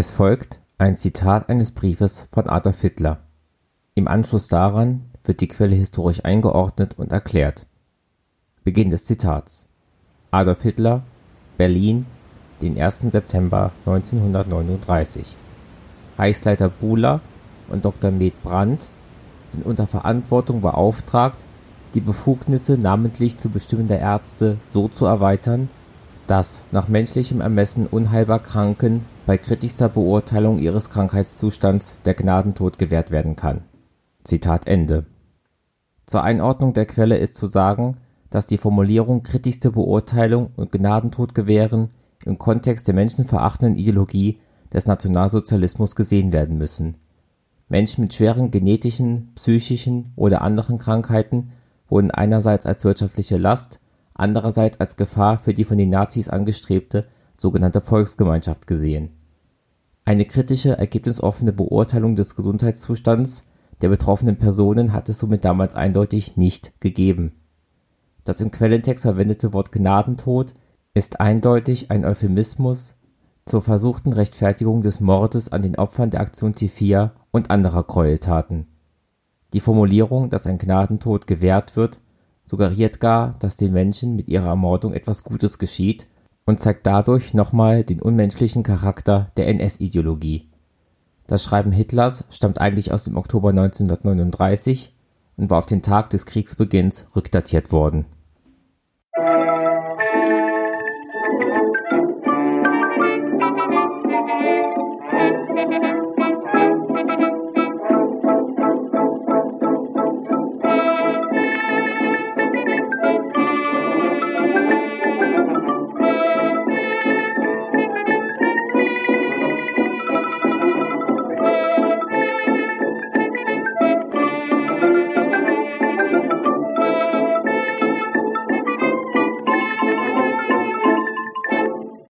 Es folgt ein Zitat eines Briefes von Adolf Hitler. Im Anschluss daran wird die Quelle historisch eingeordnet und erklärt. Beginn des Zitats: Adolf Hitler, Berlin, den 1. September 1939 Reichsleiter Buhler und Dr. Med Brandt sind unter Verantwortung beauftragt, die Befugnisse namentlich zu bestimmender Ärzte so zu erweitern, dass nach menschlichem Ermessen unheilbar Kranken bei kritischster Beurteilung ihres Krankheitszustands der Gnadentod gewährt werden kann. Zur Einordnung der Quelle ist zu sagen, dass die Formulierung kritischste Beurteilung und Gnadentod gewähren im Kontext der menschenverachtenden Ideologie des Nationalsozialismus gesehen werden müssen. Menschen mit schweren genetischen, psychischen oder anderen Krankheiten wurden einerseits als wirtschaftliche Last, andererseits als Gefahr für die von den Nazis angestrebte sogenannte Volksgemeinschaft gesehen. Eine kritische, ergebnisoffene Beurteilung des Gesundheitszustands der betroffenen Personen hat es somit damals eindeutig nicht gegeben. Das im Quellentext verwendete Wort Gnadentod ist eindeutig ein Euphemismus zur versuchten Rechtfertigung des Mordes an den Opfern der Aktion T4 und anderer Gräueltaten. Die Formulierung, dass ein Gnadentod gewährt wird, suggeriert gar, dass den Menschen mit ihrer Ermordung etwas Gutes geschieht und zeigt dadurch nochmal den unmenschlichen Charakter der NS-Ideologie. Das Schreiben Hitlers stammt eigentlich aus dem Oktober 1939 und war auf den Tag des Kriegsbeginns rückdatiert worden